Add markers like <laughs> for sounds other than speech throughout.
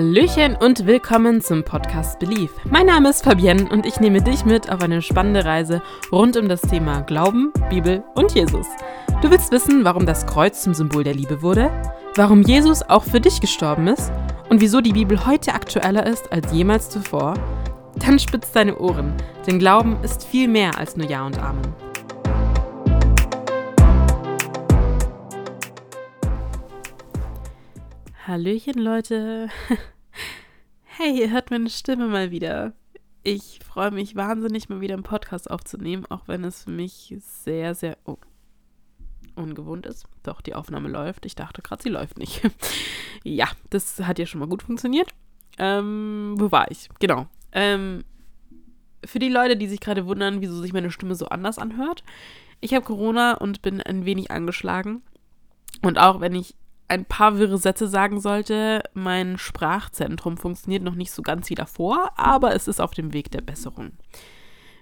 Hallöchen und willkommen zum Podcast Belief. Mein Name ist Fabienne und ich nehme dich mit auf eine spannende Reise rund um das Thema Glauben, Bibel und Jesus. Du willst wissen, warum das Kreuz zum Symbol der Liebe wurde, warum Jesus auch für dich gestorben ist und wieso die Bibel heute aktueller ist als jemals zuvor? Dann spitz deine Ohren, denn Glauben ist viel mehr als nur Ja und Amen. Hallöchen, Leute. <laughs> Hey, ihr hört meine Stimme mal wieder. Ich freue mich wahnsinnig, mal wieder einen Podcast aufzunehmen, auch wenn es für mich sehr, sehr oh, ungewohnt ist. Doch, die Aufnahme läuft. Ich dachte gerade, sie läuft nicht. <laughs> ja, das hat ja schon mal gut funktioniert. Ähm, wo war ich? Genau. Ähm, für die Leute, die sich gerade wundern, wieso sich meine Stimme so anders anhört. Ich habe Corona und bin ein wenig angeschlagen. Und auch wenn ich ein paar wirre Sätze sagen sollte. Mein Sprachzentrum funktioniert noch nicht so ganz wie davor, aber es ist auf dem Weg der Besserung.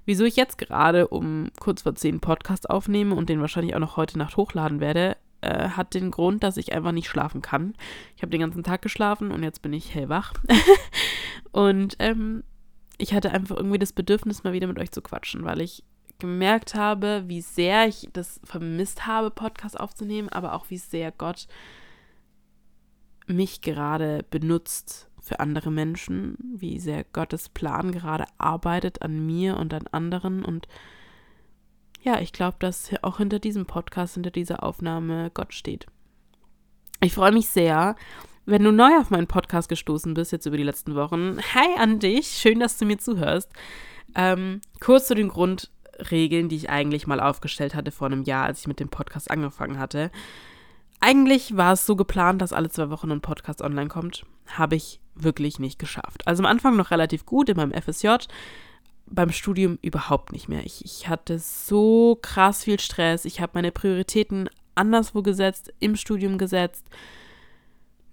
Wieso ich jetzt gerade um kurz vor zehn Podcast aufnehme und den wahrscheinlich auch noch heute Nacht hochladen werde, äh, hat den Grund, dass ich einfach nicht schlafen kann. Ich habe den ganzen Tag geschlafen und jetzt bin ich hellwach. <laughs> und ähm, ich hatte einfach irgendwie das Bedürfnis, mal wieder mit euch zu quatschen, weil ich gemerkt habe, wie sehr ich das vermisst habe, Podcast aufzunehmen, aber auch wie sehr Gott mich gerade benutzt für andere Menschen, wie sehr Gottes Plan gerade arbeitet an mir und an anderen. Und ja, ich glaube, dass auch hinter diesem Podcast, hinter dieser Aufnahme Gott steht. Ich freue mich sehr, wenn du neu auf meinen Podcast gestoßen bist, jetzt über die letzten Wochen. Hi an dich, schön, dass du mir zuhörst. Ähm, kurz zu den Grundregeln, die ich eigentlich mal aufgestellt hatte vor einem Jahr, als ich mit dem Podcast angefangen hatte. Eigentlich war es so geplant, dass alle zwei Wochen ein Podcast online kommt. Habe ich wirklich nicht geschafft. Also am Anfang noch relativ gut in meinem FSJ, beim Studium überhaupt nicht mehr. Ich, ich hatte so krass viel Stress. Ich habe meine Prioritäten anderswo gesetzt, im Studium gesetzt,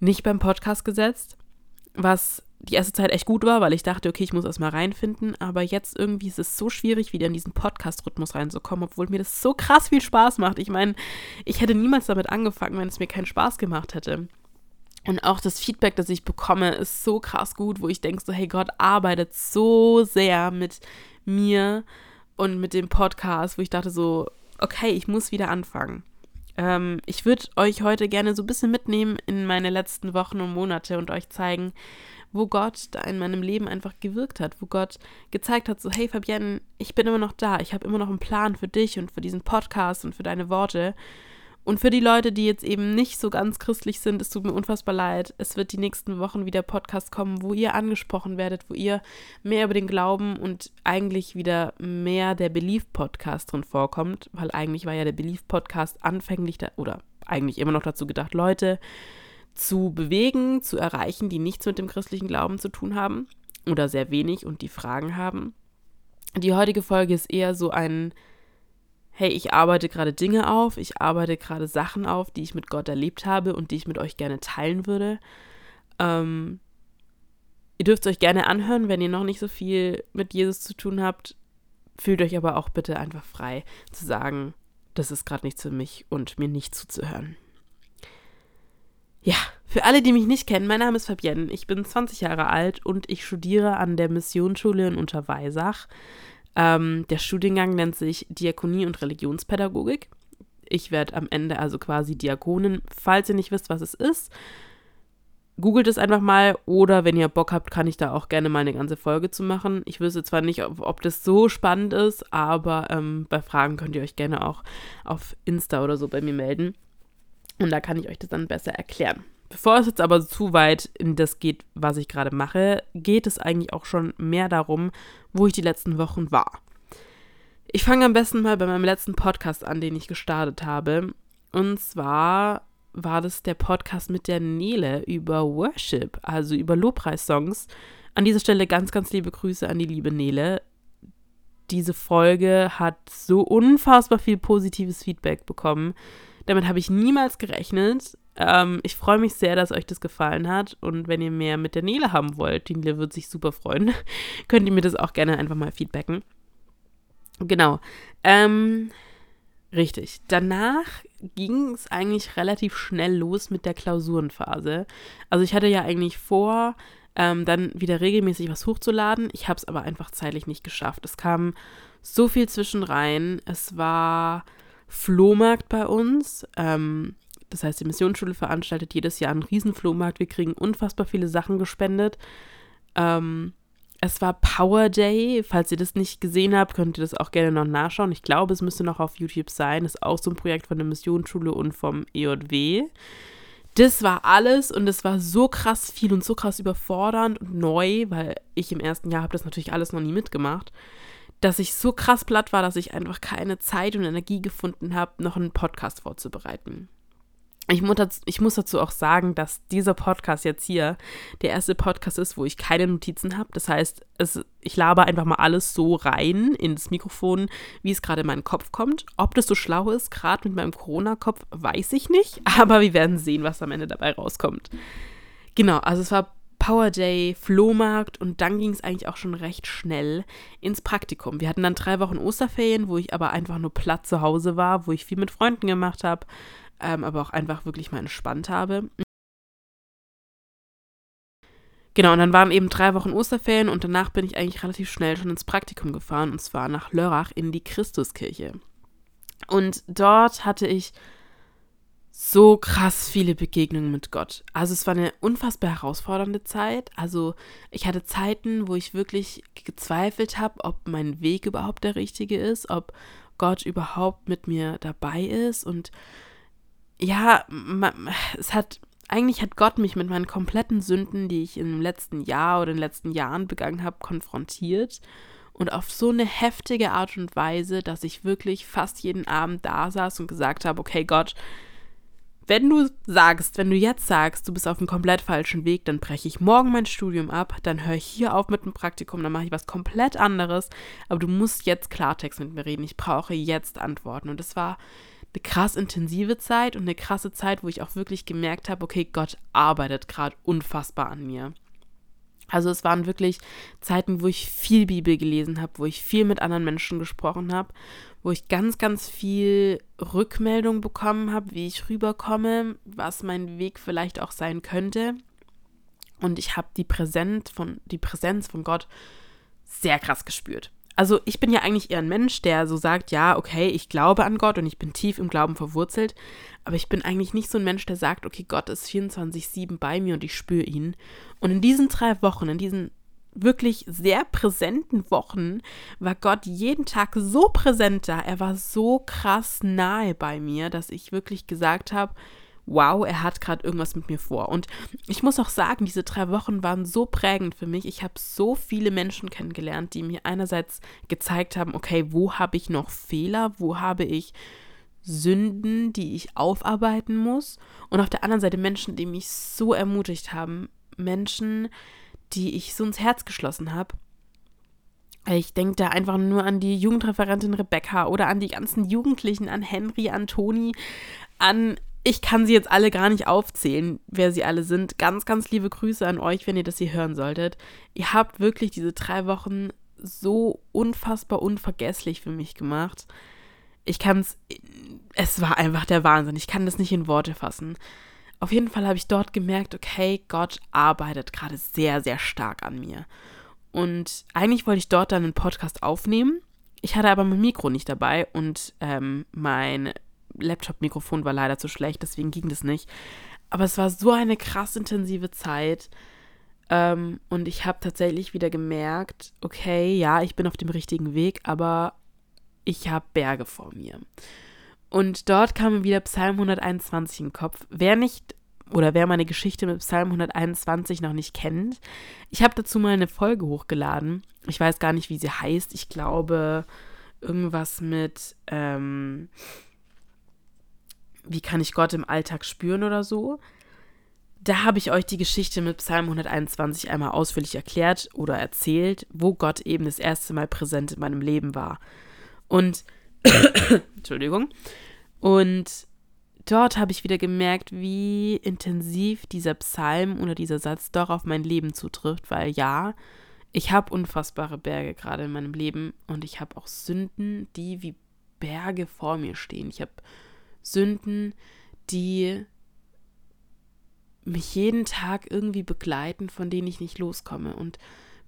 nicht beim Podcast gesetzt, was die erste Zeit echt gut war, weil ich dachte, okay, ich muss erstmal reinfinden, aber jetzt irgendwie ist es so schwierig, wieder in diesen Podcast-Rhythmus reinzukommen, obwohl mir das so krass viel Spaß macht. Ich meine, ich hätte niemals damit angefangen, wenn es mir keinen Spaß gemacht hätte. Und auch das Feedback, das ich bekomme, ist so krass gut, wo ich denke so, hey, Gott arbeitet so sehr mit mir und mit dem Podcast, wo ich dachte so, okay, ich muss wieder anfangen. Ähm, ich würde euch heute gerne so ein bisschen mitnehmen in meine letzten Wochen und Monate und euch zeigen, wo Gott da in meinem Leben einfach gewirkt hat, wo Gott gezeigt hat, so, hey Fabienne, ich bin immer noch da, ich habe immer noch einen Plan für dich und für diesen Podcast und für deine Worte. Und für die Leute, die jetzt eben nicht so ganz christlich sind, es tut mir unfassbar leid. Es wird die nächsten Wochen wieder Podcast kommen, wo ihr angesprochen werdet, wo ihr mehr über den Glauben und eigentlich wieder mehr der Belief-Podcast drin vorkommt, weil eigentlich war ja der Belief-Podcast anfänglich da, oder eigentlich immer noch dazu gedacht, Leute, zu bewegen, zu erreichen, die nichts mit dem christlichen Glauben zu tun haben oder sehr wenig und die Fragen haben. Die heutige Folge ist eher so ein, hey, ich arbeite gerade Dinge auf, ich arbeite gerade Sachen auf, die ich mit Gott erlebt habe und die ich mit euch gerne teilen würde. Ähm, ihr dürft es euch gerne anhören, wenn ihr noch nicht so viel mit Jesus zu tun habt. Fühlt euch aber auch bitte einfach frei zu sagen, das ist gerade nichts für mich und mir nicht zuzuhören. Ja, für alle, die mich nicht kennen, mein Name ist Fabienne. Ich bin 20 Jahre alt und ich studiere an der Missionsschule in Unterweisach. Ähm, der Studiengang nennt sich Diakonie und Religionspädagogik. Ich werde am Ende also quasi Diakonin. Falls ihr nicht wisst, was es ist, googelt es einfach mal oder wenn ihr Bock habt, kann ich da auch gerne mal eine ganze Folge zu machen. Ich wüsste zwar nicht, ob, ob das so spannend ist, aber ähm, bei Fragen könnt ihr euch gerne auch auf Insta oder so bei mir melden. Und da kann ich euch das dann besser erklären. Bevor es jetzt aber zu weit in das geht, was ich gerade mache, geht es eigentlich auch schon mehr darum, wo ich die letzten Wochen war. Ich fange am besten mal bei meinem letzten Podcast an, den ich gestartet habe. Und zwar war das der Podcast mit der Nele über Worship, also über Lobpreissongs. An dieser Stelle ganz, ganz liebe Grüße an die liebe Nele. Diese Folge hat so unfassbar viel positives Feedback bekommen. Damit habe ich niemals gerechnet. Ähm, ich freue mich sehr, dass euch das gefallen hat. Und wenn ihr mehr mit der Nele haben wollt, die Nele wird sich super freuen, <laughs> könnt ihr mir das auch gerne einfach mal feedbacken. Genau. Ähm, Richtig. Danach ging es eigentlich relativ schnell los mit der Klausurenphase. Also ich hatte ja eigentlich vor, ähm, dann wieder regelmäßig was hochzuladen. Ich habe es aber einfach zeitlich nicht geschafft. Es kam so viel zwischen rein. Es war Flohmarkt bei uns. Ähm, das heißt, die Missionsschule veranstaltet jedes Jahr einen Riesenflohmarkt. Wir kriegen unfassbar viele Sachen gespendet. Ähm, es war Power Day. Falls ihr das nicht gesehen habt, könnt ihr das auch gerne noch nachschauen. Ich glaube, es müsste noch auf YouTube sein. Das ist auch so ein Projekt von der Missionsschule und vom EJW. Das war alles und es war so krass viel und so krass überfordernd und neu, weil ich im ersten Jahr habe das natürlich alles noch nie mitgemacht, dass ich so krass platt war, dass ich einfach keine Zeit und Energie gefunden habe, noch einen Podcast vorzubereiten. Ich muss, dazu, ich muss dazu auch sagen, dass dieser Podcast jetzt hier der erste Podcast ist, wo ich keine Notizen habe. Das heißt, es, ich laber einfach mal alles so rein ins Mikrofon, wie es gerade in meinen Kopf kommt. Ob das so schlau ist, gerade mit meinem Corona-Kopf, weiß ich nicht. <laughs> Aber wir werden sehen, was am Ende dabei rauskommt. Genau, also es war Power Day, Flohmarkt und dann ging es eigentlich auch schon recht schnell ins Praktikum. Wir hatten dann drei Wochen Osterferien, wo ich aber einfach nur platt zu Hause war, wo ich viel mit Freunden gemacht habe ähm, aber auch einfach wirklich mal entspannt habe. Genau, und dann waren eben drei Wochen Osterferien und danach bin ich eigentlich relativ schnell schon ins Praktikum gefahren und zwar nach Lörrach in die Christuskirche. Und dort hatte ich so krass viele Begegnungen mit Gott. Also es war eine unfassbar herausfordernde Zeit. Also ich hatte Zeiten, wo ich wirklich gezweifelt habe, ob mein Weg überhaupt der richtige ist, ob Gott überhaupt mit mir dabei ist und ja, es hat, eigentlich hat Gott mich mit meinen kompletten Sünden, die ich im letzten Jahr oder in den letzten Jahren begangen habe, konfrontiert. Und auf so eine heftige Art und Weise, dass ich wirklich fast jeden Abend da saß und gesagt habe, okay Gott, wenn du sagst, wenn du jetzt sagst, du bist auf einem komplett falschen Weg, dann breche ich morgen mein Studium ab, dann höre ich hier auf mit dem Praktikum, dann mache ich was komplett anderes, aber du musst jetzt Klartext mit mir reden, ich brauche jetzt Antworten. Und es war eine krass intensive Zeit und eine krasse Zeit, wo ich auch wirklich gemerkt habe, okay, Gott arbeitet gerade unfassbar an mir. Also es waren wirklich Zeiten, wo ich viel Bibel gelesen habe, wo ich viel mit anderen Menschen gesprochen habe, wo ich ganz, ganz viel Rückmeldung bekommen habe, wie ich rüberkomme, was mein Weg vielleicht auch sein könnte. Und ich habe die Präsenz von, die Präsenz von Gott sehr krass gespürt also ich bin ja eigentlich eher ein Mensch, der so sagt, ja, okay, ich glaube an Gott und ich bin tief im Glauben verwurzelt, aber ich bin eigentlich nicht so ein Mensch, der sagt, okay, Gott ist 24/7 bei mir und ich spüre ihn. Und in diesen drei Wochen, in diesen wirklich sehr präsenten Wochen war Gott jeden Tag so präsent da, er war so krass nahe bei mir, dass ich wirklich gesagt habe, wow, er hat gerade irgendwas mit mir vor. Und ich muss auch sagen, diese drei Wochen waren so prägend für mich. Ich habe so viele Menschen kennengelernt, die mir einerseits gezeigt haben, okay, wo habe ich noch Fehler, wo habe ich Sünden, die ich aufarbeiten muss. Und auf der anderen Seite Menschen, die mich so ermutigt haben. Menschen, die ich so ins Herz geschlossen habe. Ich denke da einfach nur an die Jugendreferentin Rebecca oder an die ganzen Jugendlichen, an Henry, an Toni, an ich kann sie jetzt alle gar nicht aufzählen, wer sie alle sind. Ganz, ganz liebe Grüße an euch, wenn ihr das hier hören solltet. Ihr habt wirklich diese drei Wochen so unfassbar unvergesslich für mich gemacht. Ich kann es, es war einfach der Wahnsinn. Ich kann das nicht in Worte fassen. Auf jeden Fall habe ich dort gemerkt, okay, Gott arbeitet gerade sehr, sehr stark an mir. Und eigentlich wollte ich dort dann einen Podcast aufnehmen. Ich hatte aber mein Mikro nicht dabei und ähm, mein Laptop-Mikrofon war leider zu schlecht, deswegen ging das nicht. Aber es war so eine krass intensive Zeit. Ähm, und ich habe tatsächlich wieder gemerkt, okay, ja, ich bin auf dem richtigen Weg, aber ich habe Berge vor mir. Und dort kam mir wieder Psalm 121 im Kopf. Wer nicht oder wer meine Geschichte mit Psalm 121 noch nicht kennt, ich habe dazu mal eine Folge hochgeladen. Ich weiß gar nicht, wie sie heißt. Ich glaube, irgendwas mit ähm, wie kann ich Gott im Alltag spüren oder so. Da habe ich euch die Geschichte mit Psalm 121 einmal ausführlich erklärt oder erzählt, wo Gott eben das erste Mal präsent in meinem Leben war. Und, <coughs> Entschuldigung, und dort habe ich wieder gemerkt, wie intensiv dieser Psalm oder dieser Satz doch auf mein Leben zutrifft, weil ja, ich habe unfassbare Berge gerade in meinem Leben und ich habe auch Sünden, die wie Berge vor mir stehen. Ich habe Sünden, die mich jeden Tag irgendwie begleiten, von denen ich nicht loskomme. Und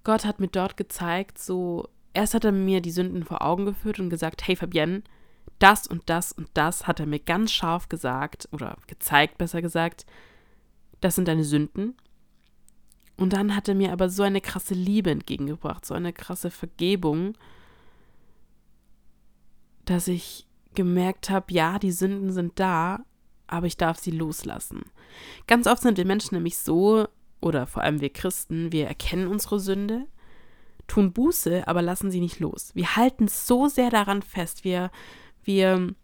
Gott hat mir dort gezeigt, so, erst hat er mir die Sünden vor Augen geführt und gesagt, hey Fabienne, das und das und das hat er mir ganz scharf gesagt oder gezeigt, besser gesagt, das sind deine Sünden. Und dann hat er mir aber so eine krasse Liebe entgegengebracht, so eine krasse Vergebung, dass ich gemerkt habe, ja, die Sünden sind da, aber ich darf sie loslassen. Ganz oft sind wir Menschen nämlich so, oder vor allem wir Christen, wir erkennen unsere Sünde, tun Buße, aber lassen sie nicht los. Wir halten so sehr daran fest, wir, wir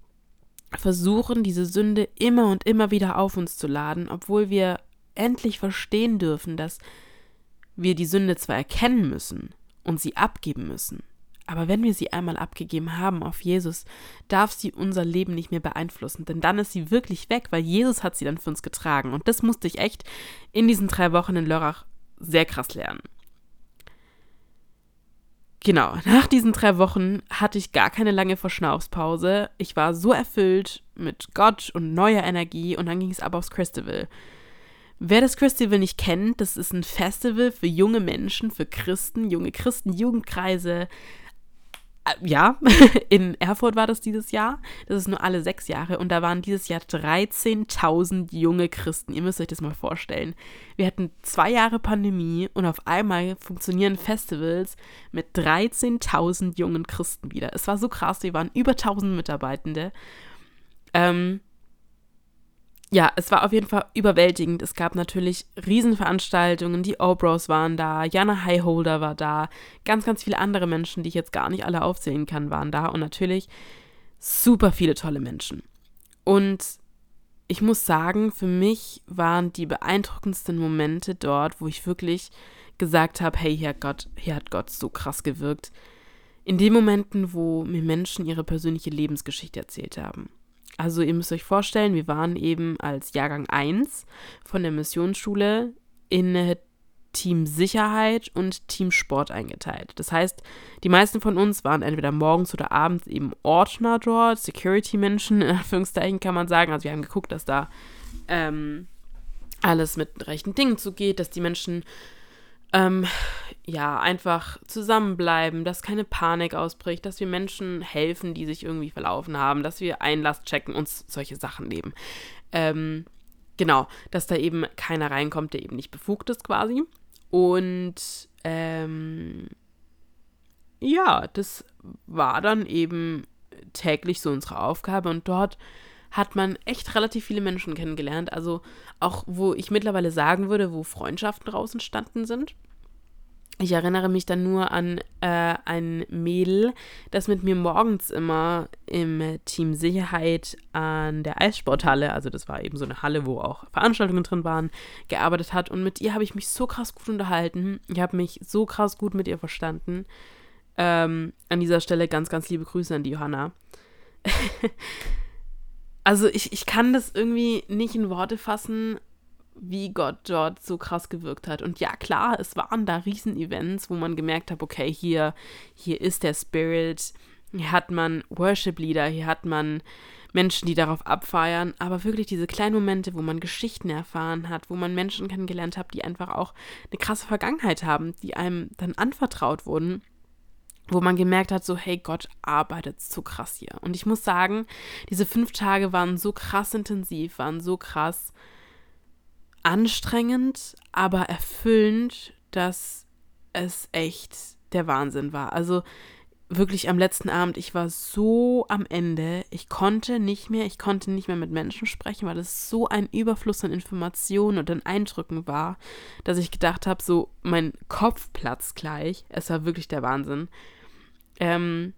versuchen, diese Sünde immer und immer wieder auf uns zu laden, obwohl wir endlich verstehen dürfen, dass wir die Sünde zwar erkennen müssen und sie abgeben müssen, aber wenn wir sie einmal abgegeben haben auf Jesus, darf sie unser Leben nicht mehr beeinflussen, denn dann ist sie wirklich weg, weil Jesus hat sie dann für uns getragen. Und das musste ich echt in diesen drei Wochen in Lörrach sehr krass lernen. Genau, nach diesen drei Wochen hatte ich gar keine lange Verschnaufspause. Ich war so erfüllt mit Gott und neuer Energie und dann ging es ab aufs Christival. Wer das Christival nicht kennt, das ist ein Festival für junge Menschen, für Christen, junge Christen, Jugendkreise, ja, <laughs> in Erfurt war das dieses Jahr. Das ist nur alle sechs Jahre. Und da waren dieses Jahr 13.000 junge Christen. Ihr müsst euch das mal vorstellen. Wir hatten zwei Jahre Pandemie und auf einmal funktionieren Festivals mit 13.000 jungen Christen wieder. Es war so krass. Wir waren über 1000 Mitarbeitende. Ähm, ja, es war auf jeden Fall überwältigend. Es gab natürlich Riesenveranstaltungen, die Obros waren da, Jana Highholder war da, ganz, ganz viele andere Menschen, die ich jetzt gar nicht alle aufzählen kann, waren da und natürlich super viele tolle Menschen. Und ich muss sagen, für mich waren die beeindruckendsten Momente dort, wo ich wirklich gesagt habe, hey, hier hat Gott, hier hat Gott so krass gewirkt. In den Momenten, wo mir Menschen ihre persönliche Lebensgeschichte erzählt haben. Also ihr müsst euch vorstellen, wir waren eben als Jahrgang 1 von der Missionsschule in Team Sicherheit und Team Sport eingeteilt. Das heißt, die meisten von uns waren entweder morgens oder abends eben Ordner dort, Security-Menschen, in Anführungszeichen kann man sagen. Also wir haben geguckt, dass da ähm, alles mit rechten Dingen zugeht, dass die Menschen ähm, ja, einfach zusammenbleiben, dass keine Panik ausbricht, dass wir Menschen helfen, die sich irgendwie verlaufen haben, dass wir Einlass checken, und solche Sachen nehmen. Ähm, genau, dass da eben keiner reinkommt, der eben nicht befugt ist quasi. Und ähm, ja, das war dann eben täglich so unsere Aufgabe und dort hat man echt relativ viele Menschen kennengelernt. Also auch, wo ich mittlerweile sagen würde, wo Freundschaften draus entstanden sind. Ich erinnere mich dann nur an äh, ein Mädel, das mit mir morgens immer im Team Sicherheit an der Eissporthalle, also das war eben so eine Halle, wo auch Veranstaltungen drin waren, gearbeitet hat. Und mit ihr habe ich mich so krass gut unterhalten. Ich habe mich so krass gut mit ihr verstanden. Ähm, an dieser Stelle ganz, ganz liebe Grüße an die Johanna. <laughs> also ich, ich kann das irgendwie nicht in Worte fassen, wie Gott dort so krass gewirkt hat. Und ja, klar, es waren da Riesenevents, wo man gemerkt hat, okay, hier, hier ist der Spirit, hier hat man Worship-Lieder, hier hat man Menschen, die darauf abfeiern, aber wirklich diese kleinen Momente, wo man Geschichten erfahren hat, wo man Menschen kennengelernt hat, die einfach auch eine krasse Vergangenheit haben, die einem dann anvertraut wurden, wo man gemerkt hat, so, hey, Gott arbeitet so krass hier. Und ich muss sagen, diese fünf Tage waren so krass intensiv, waren so krass anstrengend, aber erfüllend, dass es echt der Wahnsinn war. Also wirklich am letzten Abend, ich war so am Ende, ich konnte nicht mehr, ich konnte nicht mehr mit Menschen sprechen, weil es so ein Überfluss an Informationen und an Eindrücken war, dass ich gedacht habe, so mein Kopf platzt gleich. Es war wirklich der Wahnsinn. Ähm,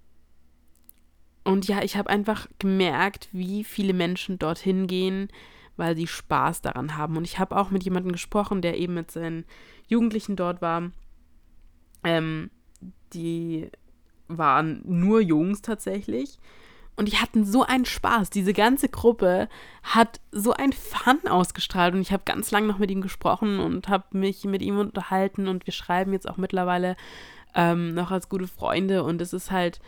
und ja, ich habe einfach gemerkt, wie viele Menschen dorthin gehen, weil sie Spaß daran haben. Und ich habe auch mit jemandem gesprochen, der eben mit seinen Jugendlichen dort war. Ähm, die waren nur Jungs tatsächlich. Und die hatten so einen Spaß. Diese ganze Gruppe hat so ein Fun ausgestrahlt. Und ich habe ganz lange noch mit ihm gesprochen und habe mich mit ihm unterhalten. Und wir schreiben jetzt auch mittlerweile ähm, noch als gute Freunde. Und es ist halt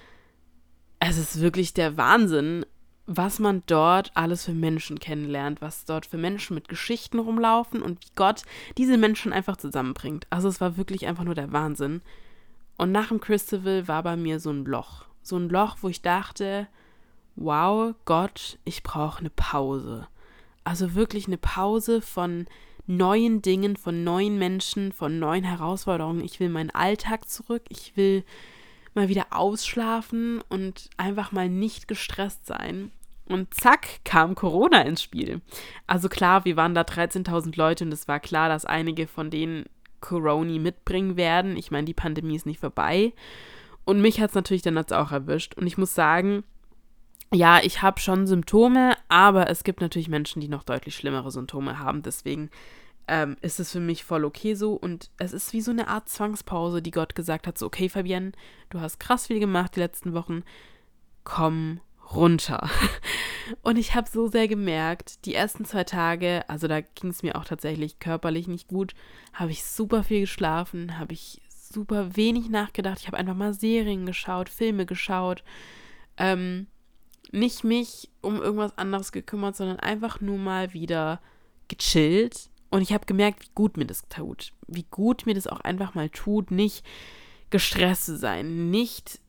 es ist wirklich der Wahnsinn, was man dort alles für Menschen kennenlernt, was dort für Menschen mit Geschichten rumlaufen und wie Gott diese Menschen einfach zusammenbringt. Also es war wirklich einfach nur der Wahnsinn. Und nach dem Christabel war bei mir so ein Loch. So ein Loch, wo ich dachte, wow, Gott, ich brauche eine Pause. Also wirklich eine Pause von neuen Dingen, von neuen Menschen, von neuen Herausforderungen. Ich will meinen Alltag zurück. Ich will mal wieder ausschlafen und einfach mal nicht gestresst sein. Und zack, kam Corona ins Spiel. Also klar, wir waren da 13.000 Leute und es war klar, dass einige von denen Corona mitbringen werden. Ich meine, die Pandemie ist nicht vorbei. Und mich hat es natürlich dann jetzt auch erwischt. Und ich muss sagen, ja, ich habe schon Symptome, aber es gibt natürlich Menschen, die noch deutlich schlimmere Symptome haben. Deswegen ähm, ist es für mich voll okay so. Und es ist wie so eine Art Zwangspause, die Gott gesagt hat: so, okay, Fabienne, du hast krass viel gemacht die letzten Wochen. Komm runter. <laughs> Und ich habe so sehr gemerkt, die ersten zwei Tage, also da ging es mir auch tatsächlich körperlich nicht gut, habe ich super viel geschlafen, habe ich super wenig nachgedacht. Ich habe einfach mal Serien geschaut, Filme geschaut. Ähm, nicht mich um irgendwas anderes gekümmert, sondern einfach nur mal wieder gechillt. Und ich habe gemerkt, wie gut mir das tut. Wie gut mir das auch einfach mal tut, nicht gestresst zu sein, nicht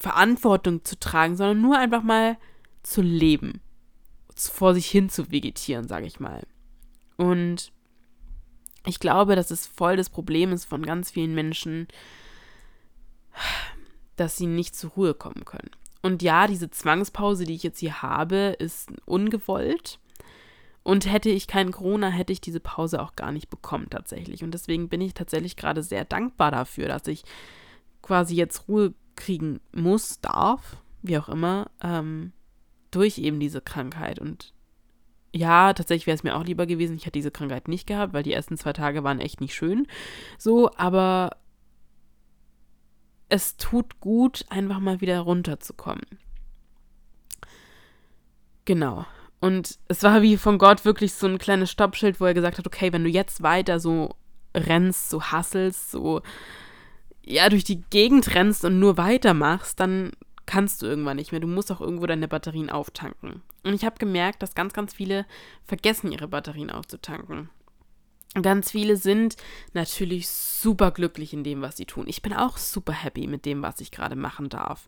Verantwortung zu tragen, sondern nur einfach mal zu leben. Vor sich hin zu vegetieren, sage ich mal. Und ich glaube, dass es voll das Problem ist von ganz vielen Menschen, dass sie nicht zur Ruhe kommen können. Und ja, diese Zwangspause, die ich jetzt hier habe, ist ungewollt. Und hätte ich keinen Corona, hätte ich diese Pause auch gar nicht bekommen tatsächlich. Und deswegen bin ich tatsächlich gerade sehr dankbar dafür, dass ich quasi jetzt Ruhe kriegen muss, darf, wie auch immer, ähm, durch eben diese Krankheit. Und ja, tatsächlich wäre es mir auch lieber gewesen, ich hätte diese Krankheit nicht gehabt, weil die ersten zwei Tage waren echt nicht schön. So, aber es tut gut, einfach mal wieder runterzukommen. Genau. Und es war wie von Gott wirklich so ein kleines Stoppschild, wo er gesagt hat, okay, wenn du jetzt weiter so rennst, so hasselst, so ja, durch die Gegend rennst und nur weitermachst, dann kannst du irgendwann nicht mehr. Du musst auch irgendwo deine Batterien auftanken. Und ich habe gemerkt, dass ganz, ganz viele vergessen, ihre Batterien aufzutanken. Ganz viele sind natürlich super glücklich in dem, was sie tun. Ich bin auch super happy mit dem, was ich gerade machen darf.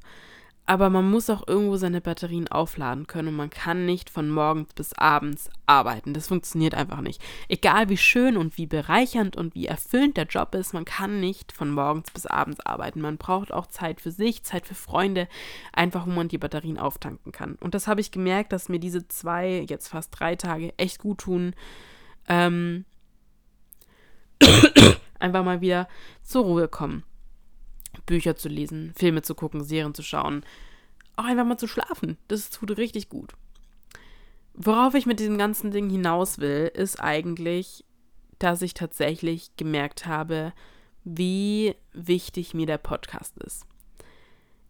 Aber man muss auch irgendwo seine Batterien aufladen können und man kann nicht von morgens bis abends arbeiten. Das funktioniert einfach nicht. Egal wie schön und wie bereichernd und wie erfüllend der Job ist, man kann nicht von morgens bis abends arbeiten. Man braucht auch Zeit für sich, Zeit für Freunde, einfach wo man die Batterien auftanken kann. Und das habe ich gemerkt, dass mir diese zwei, jetzt fast drei Tage echt gut tun. Ähm, <coughs> einfach mal wieder zur Ruhe kommen. Bücher zu lesen, Filme zu gucken, Serien zu schauen, auch einfach mal zu schlafen. Das tut richtig gut. Worauf ich mit diesem ganzen Ding hinaus will, ist eigentlich, dass ich tatsächlich gemerkt habe, wie wichtig mir der Podcast ist.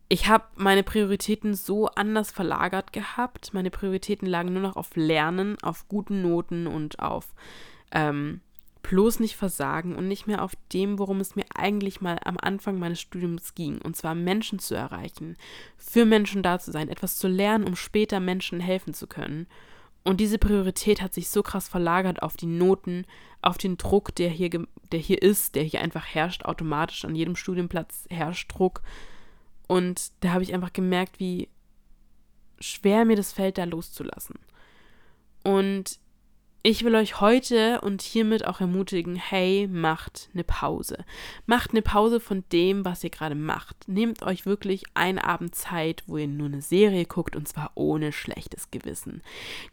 Ich habe meine Prioritäten so anders verlagert gehabt. Meine Prioritäten lagen nur noch auf Lernen, auf guten Noten und auf ähm, bloß nicht versagen und nicht mehr auf dem, worum es mir eigentlich mal am Anfang meines Studiums ging, und zwar Menschen zu erreichen, für Menschen da zu sein, etwas zu lernen, um später Menschen helfen zu können. Und diese Priorität hat sich so krass verlagert auf die Noten, auf den Druck, der hier, der hier ist, der hier einfach herrscht, automatisch an jedem Studienplatz herrscht Druck. Und da habe ich einfach gemerkt, wie schwer mir das fällt, da loszulassen. Und ich will euch heute und hiermit auch ermutigen, hey, macht eine Pause. Macht eine Pause von dem, was ihr gerade macht. Nehmt euch wirklich einen Abend Zeit, wo ihr nur eine Serie guckt und zwar ohne schlechtes Gewissen.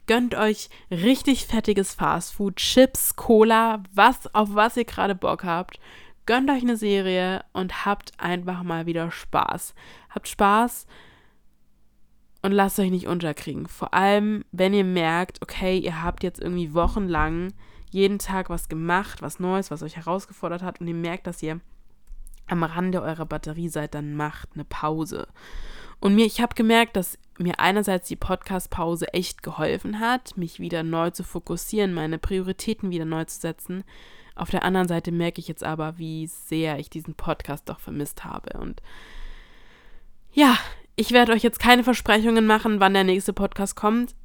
Gönnt euch richtig fettiges Fastfood, Chips, Cola, was auf was ihr gerade Bock habt. Gönnt euch eine Serie und habt einfach mal wieder Spaß. Habt Spaß und lasst euch nicht unterkriegen. Vor allem, wenn ihr merkt, okay, ihr habt jetzt irgendwie wochenlang jeden Tag was gemacht, was Neues, was euch herausgefordert hat und ihr merkt, dass ihr am Rande eurer Batterie seid, dann macht eine Pause. Und mir, ich habe gemerkt, dass mir einerseits die Podcast-Pause echt geholfen hat, mich wieder neu zu fokussieren, meine Prioritäten wieder neu zu setzen. Auf der anderen Seite merke ich jetzt aber, wie sehr ich diesen Podcast doch vermisst habe. Und ja, ich werde euch jetzt keine Versprechungen machen, wann der nächste Podcast kommt.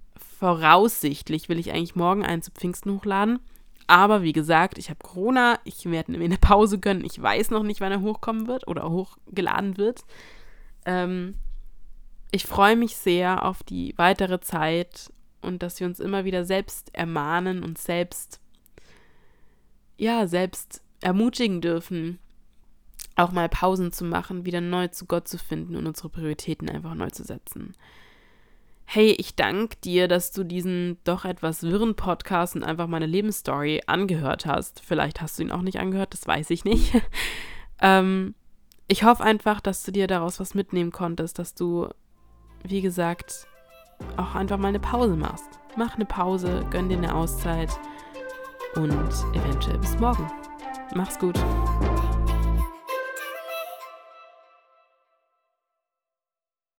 Voraussichtlich will ich eigentlich morgen einen zu Pfingsten hochladen. Aber wie gesagt, ich habe Corona, ich werde mir eine Pause gönnen. Ich weiß noch nicht, wann er hochkommen wird oder hochgeladen wird. Ähm, ich freue mich sehr auf die weitere Zeit und dass wir uns immer wieder selbst ermahnen und selbst, ja, selbst ermutigen dürfen, auch mal Pausen zu machen, wieder neu zu Gott zu finden und unsere Prioritäten einfach neu zu setzen. Hey, ich danke dir, dass du diesen doch etwas wirren Podcast und einfach meine Lebensstory angehört hast. Vielleicht hast du ihn auch nicht angehört, das weiß ich nicht. <laughs> ähm, ich hoffe einfach, dass du dir daraus was mitnehmen konntest, dass du, wie gesagt, auch einfach mal eine Pause machst. Mach eine Pause, gönn dir eine Auszeit und eventuell bis morgen. Mach's gut.